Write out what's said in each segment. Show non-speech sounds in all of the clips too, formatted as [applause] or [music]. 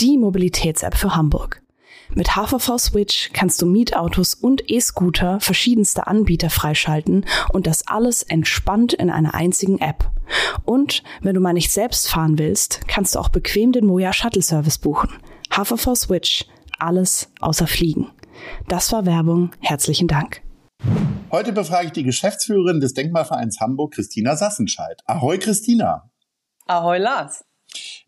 die Mobilitäts-App für Hamburg. Mit HVV Switch kannst du Mietautos und E-Scooter verschiedenster Anbieter freischalten und das alles entspannt in einer einzigen App. Und wenn du mal nicht selbst fahren willst, kannst du auch bequem den Moja Shuttle Service buchen. HVV Switch, alles außer Fliegen. Das war Werbung. Herzlichen Dank. Heute befrage ich die Geschäftsführerin des Denkmalvereins Hamburg, Christina Sassenscheid. Ahoi, Christina. Ahoi, Lars.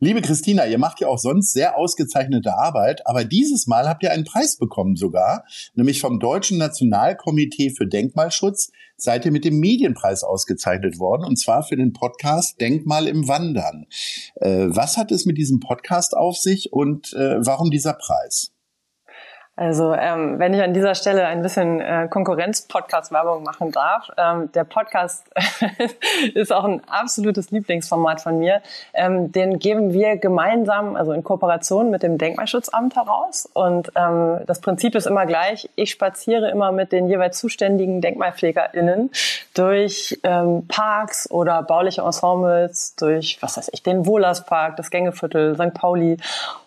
Liebe Christina, ihr macht ja auch sonst sehr ausgezeichnete Arbeit, aber dieses Mal habt ihr einen Preis bekommen sogar, nämlich vom Deutschen Nationalkomitee für Denkmalschutz seid ihr mit dem Medienpreis ausgezeichnet worden, und zwar für den Podcast Denkmal im Wandern. Äh, was hat es mit diesem Podcast auf sich und äh, warum dieser Preis? Also ähm, wenn ich an dieser Stelle ein bisschen äh, Konkurrenz-Podcast-Werbung machen darf, ähm, der Podcast [laughs] ist auch ein absolutes Lieblingsformat von mir. Ähm, den geben wir gemeinsam, also in Kooperation mit dem Denkmalschutzamt heraus. Und ähm, das Prinzip ist immer gleich. Ich spaziere immer mit den jeweils zuständigen DenkmalpflegerInnen durch ähm, Parks oder bauliche Ensembles, durch, was weiß ich, den Wohlerspark, das Gängeviertel, St. Pauli.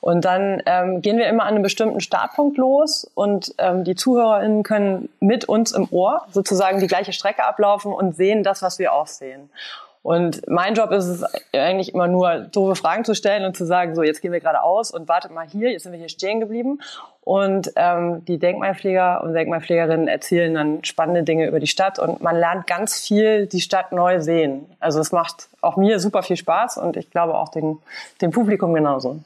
Und dann ähm, gehen wir immer an einem bestimmten Startpunkt los los und ähm, die ZuhörerInnen können mit uns im Ohr sozusagen die gleiche Strecke ablaufen und sehen das, was wir auch sehen. Und mein Job ist es eigentlich immer nur, doofe Fragen zu stellen und zu sagen, so, jetzt gehen wir geradeaus und wartet mal hier, jetzt sind wir hier stehen geblieben. Und ähm, die Denkmalpfleger und Denkmalpflegerinnen erzählen dann spannende Dinge über die Stadt und man lernt ganz viel die Stadt neu sehen. Also es macht auch mir super viel Spaß und ich glaube auch dem, dem Publikum genauso.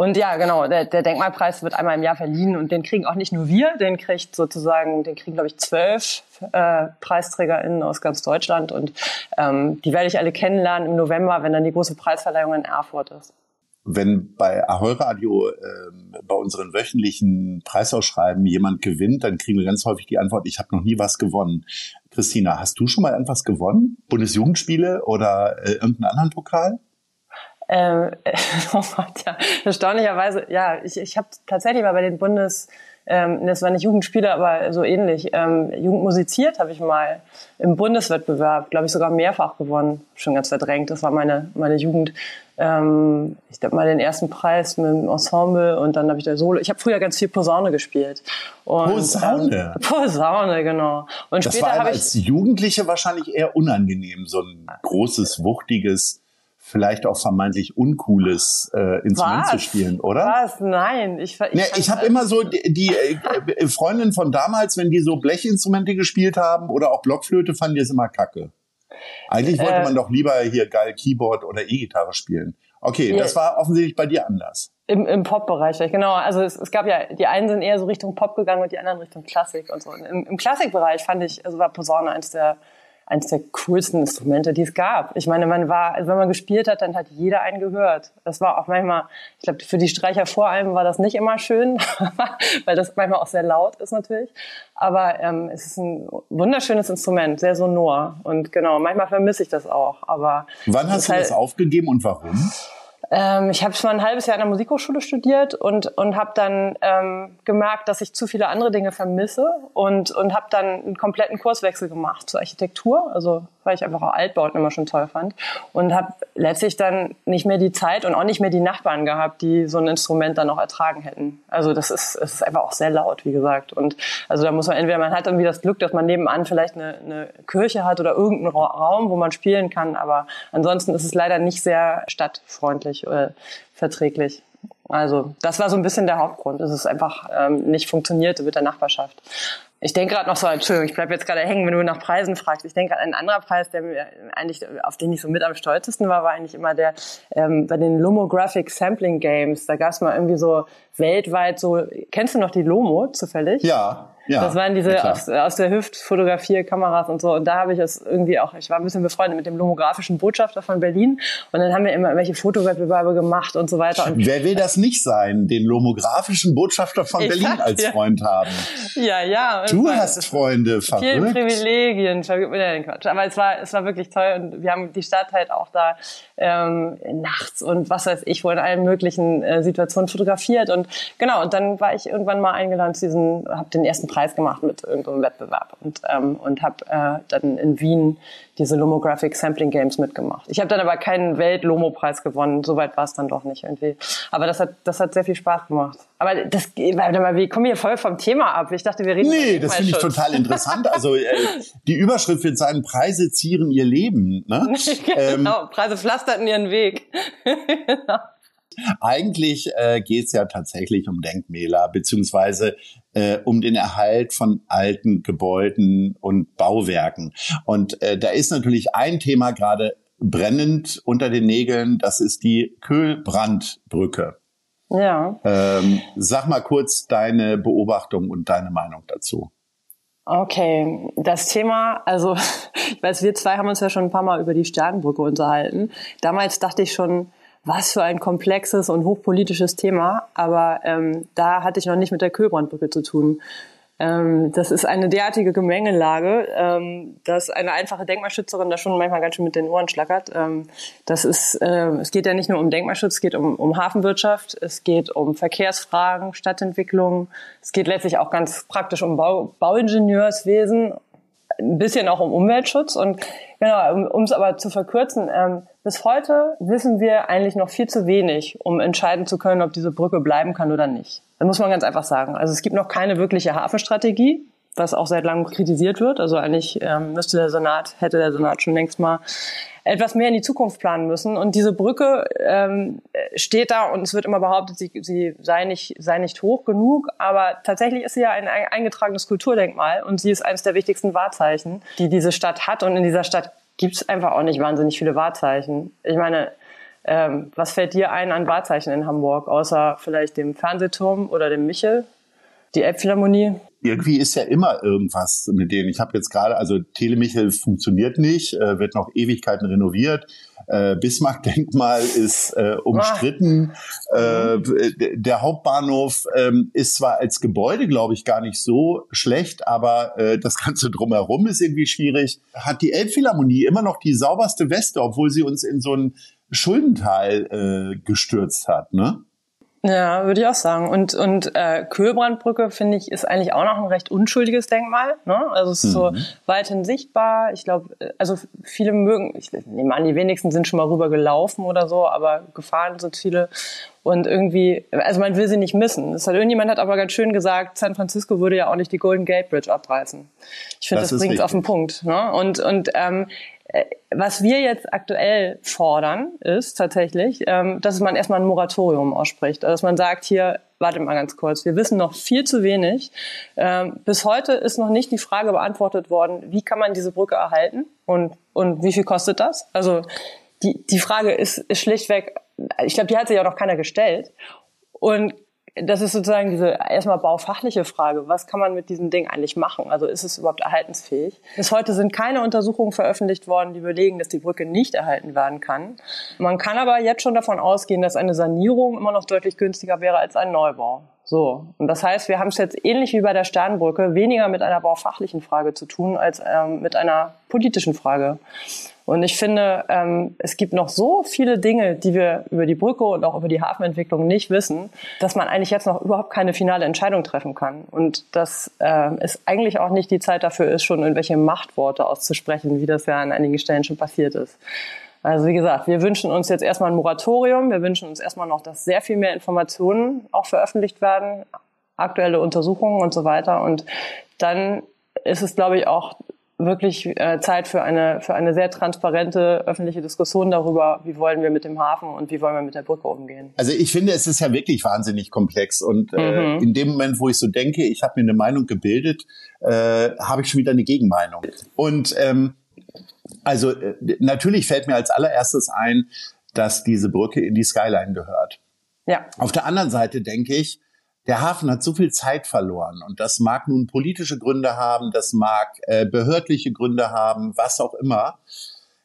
Und ja, genau, der, der Denkmalpreis wird einmal im Jahr verliehen und den kriegen auch nicht nur wir, den kriegt sozusagen, den kriegen, glaube ich, zwölf äh, PreisträgerInnen aus ganz Deutschland und ähm, die werde ich alle kennenlernen im November, wenn dann die große Preisverleihung in Erfurt ist wenn bei Ahoi Radio äh, bei unseren wöchentlichen Preisausschreiben jemand gewinnt, dann kriegen wir ganz häufig die Antwort, ich habe noch nie was gewonnen. Christina, hast du schon mal irgendwas gewonnen? Bundesjugendspiele oder äh, irgendeinen anderen Pokal? Ähm, [laughs] oh Gott, ja, erstaunlicherweise, ja, ich, ich habe tatsächlich mal bei den Bundes, ähm, das war nicht Jugendspiele, aber so ähnlich, ähm, Jugend musiziert habe ich mal im Bundeswettbewerb, glaube ich, sogar mehrfach gewonnen, schon ganz verdrängt. Das war meine meine Jugend. Ähm, ich habe mal den ersten Preis mit dem Ensemble und dann habe ich da Solo. Ich habe früher ganz viel Posaune gespielt. Und, Posaune? Ähm, Posaune, genau. Und das später war als Jugendliche wahrscheinlich eher unangenehm, so ein großes, wuchtiges vielleicht auch vermeintlich uncooles äh, Instrument Was? zu spielen, oder? Was? Nein, ich ich, nee, ich habe immer so die, die äh, Freundinnen von damals, wenn die so Blechinstrumente gespielt haben oder auch Blockflöte, fanden die es immer kacke. Eigentlich wollte äh, man doch lieber hier geil Keyboard oder E-Gitarre spielen. Okay, das war offensichtlich bei dir anders. Im, im Pop-Bereich, genau. Also es, es gab ja, die einen sind eher so Richtung Pop gegangen und die anderen Richtung Klassik und so. Im, im Klassikbereich fand ich, also war Posaune eins der eines der coolsten Instrumente, die es gab. Ich meine, man war, also wenn man gespielt hat, dann hat jeder einen gehört. Das war auch manchmal, ich glaube, für die Streicher vor allem war das nicht immer schön, [laughs] weil das manchmal auch sehr laut ist natürlich. Aber ähm, es ist ein wunderschönes Instrument, sehr sonor. Und genau, manchmal vermisse ich das auch. Aber wann hast du halt, das aufgegeben und warum? Ähm, ich habe mal ein halbes Jahr an der Musikhochschule studiert und und habe dann ähm, gemerkt, dass ich zu viele andere Dinge vermisse und und habe dann einen kompletten Kurswechsel gemacht zur Architektur, also weil ich einfach auch Altbauten immer schon toll fand und habe letztlich dann nicht mehr die Zeit und auch nicht mehr die Nachbarn gehabt, die so ein Instrument dann noch ertragen hätten. Also das ist es ist einfach auch sehr laut, wie gesagt. Und also da muss man entweder man hat irgendwie das Glück, dass man nebenan vielleicht eine, eine Kirche hat oder irgendeinen Raum, wo man spielen kann, aber ansonsten ist es leider nicht sehr stadtfreundlich oder verträglich. Also das war so ein bisschen der Hauptgrund, es einfach ähm, nicht funktionierte mit der Nachbarschaft. Ich denke gerade noch so, Entschuldigung, ich bleibe jetzt gerade hängen, wenn du nach Preisen fragst. Ich denke, ein anderer Preis, der mir eigentlich, auf den ich so mit am stolzesten war, war eigentlich immer der ähm, bei den Lomographic Sampling Games. Da gab es mal irgendwie so weltweit so, kennst du noch die Lomo zufällig? Ja. Ja, das waren diese aus, aus der Hüft Fotografierkameras und so. Und da habe ich es irgendwie auch, ich war ein bisschen befreundet mit dem lomografischen Botschafter von Berlin. Und dann haben wir immer welche Fotowettbewerbe gemacht und so weiter. Und Wer will das nicht sein, den lomografischen Botschafter von Berlin sag, als Freund haben? Ja, ja. Du hast Freunde, verrückt. Vielen Privilegien, vergib mir den Quatsch. Aber es war, es war wirklich toll und wir haben die Stadt halt auch da ähm, nachts und was weiß ich, wo in allen möglichen äh, Situationen fotografiert. Und genau, und dann war ich irgendwann mal eingeladen zu diesem, habe den ersten Preis gemacht mit irgendeinem Wettbewerb und, ähm, und habe äh, dann in Wien diese Lomographic Sampling Games mitgemacht. Ich habe dann aber keinen Welt-Lomo-Preis gewonnen, soweit war es dann doch nicht irgendwie. Aber das hat, das hat sehr viel Spaß gemacht. Aber das, warte mal, wir kommen hier voll vom Thema ab. Ich dachte, wir reden Nee, das finde ich total interessant. Also äh, die Überschrift wird sein, Preise zieren ihr Leben. Ne? [laughs] genau, ähm, Preise pflasterten ihren Weg. [laughs] genau. Eigentlich äh, geht es ja tatsächlich um Denkmäler, beziehungsweise äh, um den Erhalt von alten Gebäuden und Bauwerken. Und äh, da ist natürlich ein Thema gerade brennend unter den Nägeln, das ist die Köhlbrandbrücke. Ja. Ähm, sag mal kurz deine Beobachtung und deine Meinung dazu. Okay, das Thema, also [laughs] ich weiß, wir zwei haben uns ja schon ein paar Mal über die Sternbrücke unterhalten. Damals dachte ich schon, was für ein komplexes und hochpolitisches Thema, aber ähm, da hatte ich noch nicht mit der Kühlbrandbrücke zu tun. Ähm, das ist eine derartige Gemengelage, ähm, dass eine einfache Denkmalschützerin da schon manchmal ganz schön mit den Ohren schlackert. Ähm, das ist, äh, es geht ja nicht nur um Denkmalschutz, es geht um, um Hafenwirtschaft, es geht um Verkehrsfragen, Stadtentwicklung, es geht letztlich auch ganz praktisch um Bau, Bauingenieurswesen, ein bisschen auch um Umweltschutz und genau, um es aber zu verkürzen, ähm, bis heute wissen wir eigentlich noch viel zu wenig, um entscheiden zu können, ob diese Brücke bleiben kann oder nicht. Das muss man ganz einfach sagen. Also es gibt noch keine wirkliche Hafenstrategie, was auch seit langem kritisiert wird. Also eigentlich ähm, müsste der Senat, hätte der Senat schon längst mal etwas mehr in die Zukunft planen müssen. Und diese Brücke ähm, steht da und es wird immer behauptet, sie, sie sei, nicht, sei nicht hoch genug. Aber tatsächlich ist sie ja ein eingetragenes Kulturdenkmal und sie ist eines der wichtigsten Wahrzeichen, die diese Stadt hat. Und in dieser Stadt gibt es einfach auch nicht wahnsinnig viele Wahrzeichen. Ich meine, ähm, was fällt dir ein an Wahrzeichen in Hamburg, außer vielleicht dem Fernsehturm oder dem Michel? Die Elbphilharmonie? Irgendwie ist ja immer irgendwas mit denen. Ich habe jetzt gerade, also Telemichel funktioniert nicht, äh, wird noch Ewigkeiten renoviert. Äh, Bismarck-Denkmal ist äh, umstritten. Äh, der Hauptbahnhof ähm, ist zwar als Gebäude, glaube ich, gar nicht so schlecht, aber äh, das Ganze drumherum ist irgendwie schwierig. Hat die Elbphilharmonie immer noch die sauberste Weste, obwohl sie uns in so ein Schuldental äh, gestürzt hat, ne? Ja, würde ich auch sagen. Und, und äh, Kühlbrandbrücke, finde ich, ist eigentlich auch noch ein recht unschuldiges Denkmal. Ne? Also es ist mhm. so weithin sichtbar. Ich glaube, also viele mögen, ich nehme an, die wenigsten sind schon mal rüber gelaufen oder so, aber gefahren sind viele. Und irgendwie, also man will sie nicht missen. Das hat, irgendjemand hat aber ganz schön gesagt, San Francisco würde ja auch nicht die Golden Gate Bridge abreißen. Ich finde, das, das bringt es auf den Punkt. Ne? Und, und ähm, äh, was wir jetzt aktuell fordern, ist tatsächlich, ähm, dass man erstmal ein Moratorium ausspricht. Also dass man sagt, hier, warte mal ganz kurz, wir wissen noch viel zu wenig. Ähm, bis heute ist noch nicht die Frage beantwortet worden, wie kann man diese Brücke erhalten und, und wie viel kostet das? Also die, die Frage ist, ist schlichtweg, ich glaube, die hat sich auch noch keiner gestellt. Und das ist sozusagen diese erstmal baufachliche Frage. Was kann man mit diesem Ding eigentlich machen? Also ist es überhaupt erhaltensfähig? Bis heute sind keine Untersuchungen veröffentlicht worden, die belegen, dass die Brücke nicht erhalten werden kann. Man kann aber jetzt schon davon ausgehen, dass eine Sanierung immer noch deutlich günstiger wäre als ein Neubau. So. Und das heißt, wir haben es jetzt ähnlich wie bei der Sternbrücke weniger mit einer baufachlichen Frage zu tun als ähm, mit einer politischen Frage. Und ich finde, ähm, es gibt noch so viele Dinge, die wir über die Brücke und auch über die Hafenentwicklung nicht wissen, dass man eigentlich jetzt noch überhaupt keine finale Entscheidung treffen kann. Und dass äh, es eigentlich auch nicht die Zeit dafür ist, schon irgendwelche Machtworte auszusprechen, wie das ja an einigen Stellen schon passiert ist. Also wie gesagt, wir wünschen uns jetzt erstmal ein Moratorium. Wir wünschen uns erstmal noch, dass sehr viel mehr Informationen auch veröffentlicht werden, aktuelle Untersuchungen und so weiter. Und dann ist es, glaube ich, auch wirklich äh, Zeit für eine, für eine sehr transparente öffentliche Diskussion darüber, wie wollen wir mit dem Hafen und wie wollen wir mit der Brücke umgehen. Also ich finde, es ist ja wirklich wahnsinnig komplex und äh, mhm. in dem Moment, wo ich so denke, ich habe mir eine Meinung gebildet, äh, habe ich schon wieder eine Gegenmeinung. Und ähm, also äh, natürlich fällt mir als allererstes ein, dass diese Brücke in die Skyline gehört. Ja. Auf der anderen Seite denke ich, der Hafen hat so viel Zeit verloren und das mag nun politische Gründe haben, das mag äh, behördliche Gründe haben, was auch immer.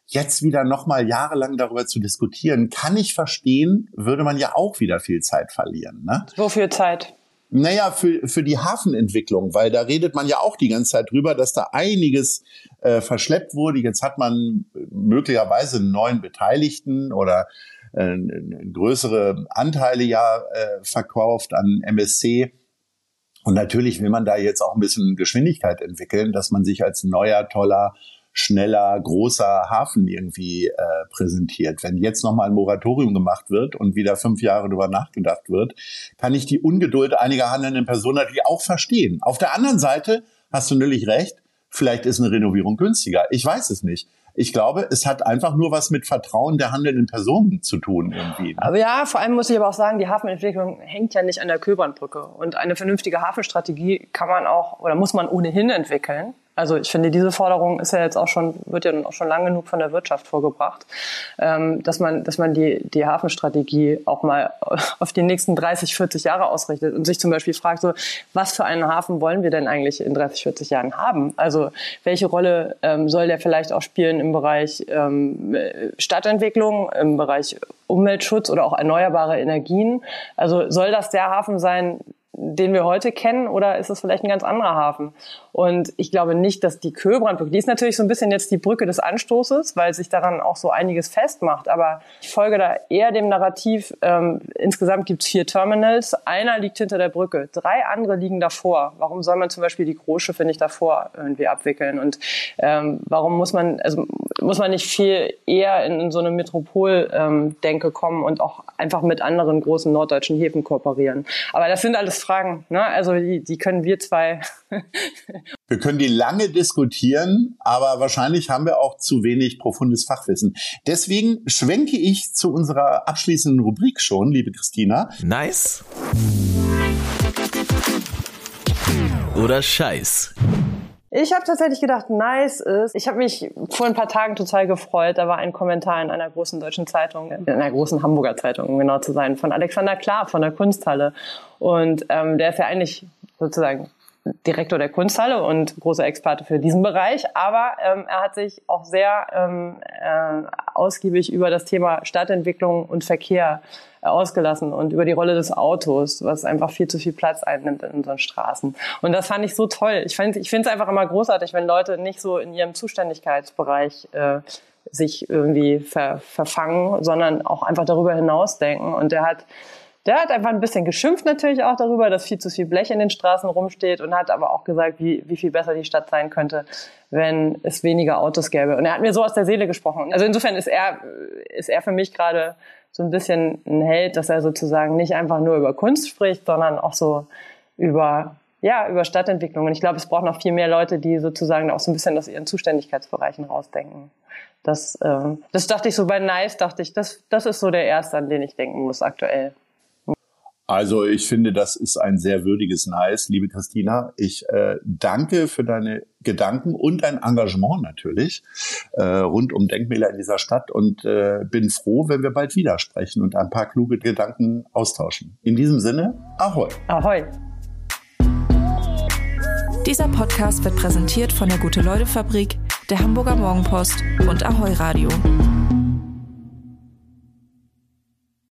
Jetzt wieder nochmal jahrelang darüber zu diskutieren, kann ich verstehen, würde man ja auch wieder viel Zeit verlieren. Ne? Wofür Zeit? Naja, für, für die Hafenentwicklung, weil da redet man ja auch die ganze Zeit drüber, dass da einiges äh, verschleppt wurde. Jetzt hat man möglicherweise einen neuen Beteiligten oder äh, größere Anteile ja äh, verkauft an MSC. Und natürlich will man da jetzt auch ein bisschen Geschwindigkeit entwickeln, dass man sich als neuer, toller, schneller, großer Hafen irgendwie äh, präsentiert. Wenn jetzt nochmal ein Moratorium gemacht wird und wieder fünf Jahre darüber nachgedacht wird, kann ich die Ungeduld einiger handelnden Personen natürlich auch verstehen. Auf der anderen Seite hast du natürlich recht, vielleicht ist eine Renovierung günstiger. Ich weiß es nicht. Ich glaube, es hat einfach nur was mit Vertrauen der handelnden Personen zu tun irgendwie. Aber ja, vor allem muss ich aber auch sagen, die Hafenentwicklung hängt ja nicht an der Köbernbrücke. Und eine vernünftige Hafenstrategie kann man auch oder muss man ohnehin entwickeln. Also ich finde, diese Forderung ist ja jetzt auch schon, wird ja auch schon lang genug von der Wirtschaft vorgebracht, ähm, dass man, dass man die, die Hafenstrategie auch mal [laughs] auf die nächsten 30, 40 Jahre ausrichtet und sich zum Beispiel fragt, so, was für einen Hafen wollen wir denn eigentlich in 30, 40 Jahren haben? Also welche Rolle ähm, soll der vielleicht auch spielen im Bereich ähm, Stadtentwicklung, im Bereich Umweltschutz oder auch erneuerbare Energien? Also soll das der Hafen sein, den wir heute kennen, oder ist es vielleicht ein ganz anderer Hafen? Und ich glaube nicht, dass die Köbrandbrücke, die ist natürlich so ein bisschen jetzt die Brücke des Anstoßes, weil sich daran auch so einiges festmacht. Aber ich folge da eher dem Narrativ, ähm, insgesamt gibt es vier Terminals, einer liegt hinter der Brücke, drei andere liegen davor. Warum soll man zum Beispiel die Großschiffe nicht davor irgendwie abwickeln? Und ähm, warum muss man, also muss man nicht viel eher in, in so eine Metropoldenke ähm, kommen und auch einfach mit anderen großen norddeutschen Häfen kooperieren? Aber das sind alles Fragen, ne? Also die, die können wir zwei [laughs] Wir können die lange diskutieren, aber wahrscheinlich haben wir auch zu wenig profundes Fachwissen. Deswegen schwenke ich zu unserer abschließenden Rubrik schon, liebe Christina. Nice. Oder Scheiß. Ich habe tatsächlich gedacht, nice ist. Ich habe mich vor ein paar Tagen total gefreut. Da war ein Kommentar in einer großen deutschen Zeitung, in einer großen Hamburger Zeitung, um genau zu sein, von Alexander Klar von der Kunsthalle. Und ähm, der ist ja eigentlich sozusagen Direktor der Kunsthalle und großer Experte für diesen Bereich, aber ähm, er hat sich auch sehr ähm, äh, ausgiebig über das Thema Stadtentwicklung und Verkehr äh, ausgelassen und über die Rolle des Autos, was einfach viel zu viel Platz einnimmt in unseren Straßen. Und das fand ich so toll. Ich, fand, ich finde es einfach immer großartig, wenn Leute nicht so in ihrem Zuständigkeitsbereich äh, sich irgendwie ver, verfangen, sondern auch einfach darüber hinausdenken. Und er hat der hat einfach ein bisschen geschimpft natürlich auch darüber, dass viel zu viel Blech in den Straßen rumsteht und hat aber auch gesagt, wie, wie viel besser die Stadt sein könnte, wenn es weniger Autos gäbe. Und er hat mir so aus der Seele gesprochen. Also insofern ist er, ist er für mich gerade so ein bisschen ein Held, dass er sozusagen nicht einfach nur über Kunst spricht, sondern auch so über ja, über Stadtentwicklung. Und ich glaube, es braucht noch viel mehr Leute, die sozusagen auch so ein bisschen aus ihren Zuständigkeitsbereichen rausdenken. Das, ähm, das dachte ich so bei Nice, dachte ich, das, das ist so der erste, an den ich denken muss aktuell. Also ich finde, das ist ein sehr würdiges Nice, liebe Christina. Ich äh, danke für deine Gedanken und dein Engagement natürlich äh, rund um Denkmäler in dieser Stadt und äh, bin froh, wenn wir bald wieder sprechen und ein paar kluge Gedanken austauschen. In diesem Sinne, ahoi. Ahoi. Dieser Podcast wird präsentiert von der Gute-Leute-Fabrik, der Hamburger Morgenpost und Ahoi Radio.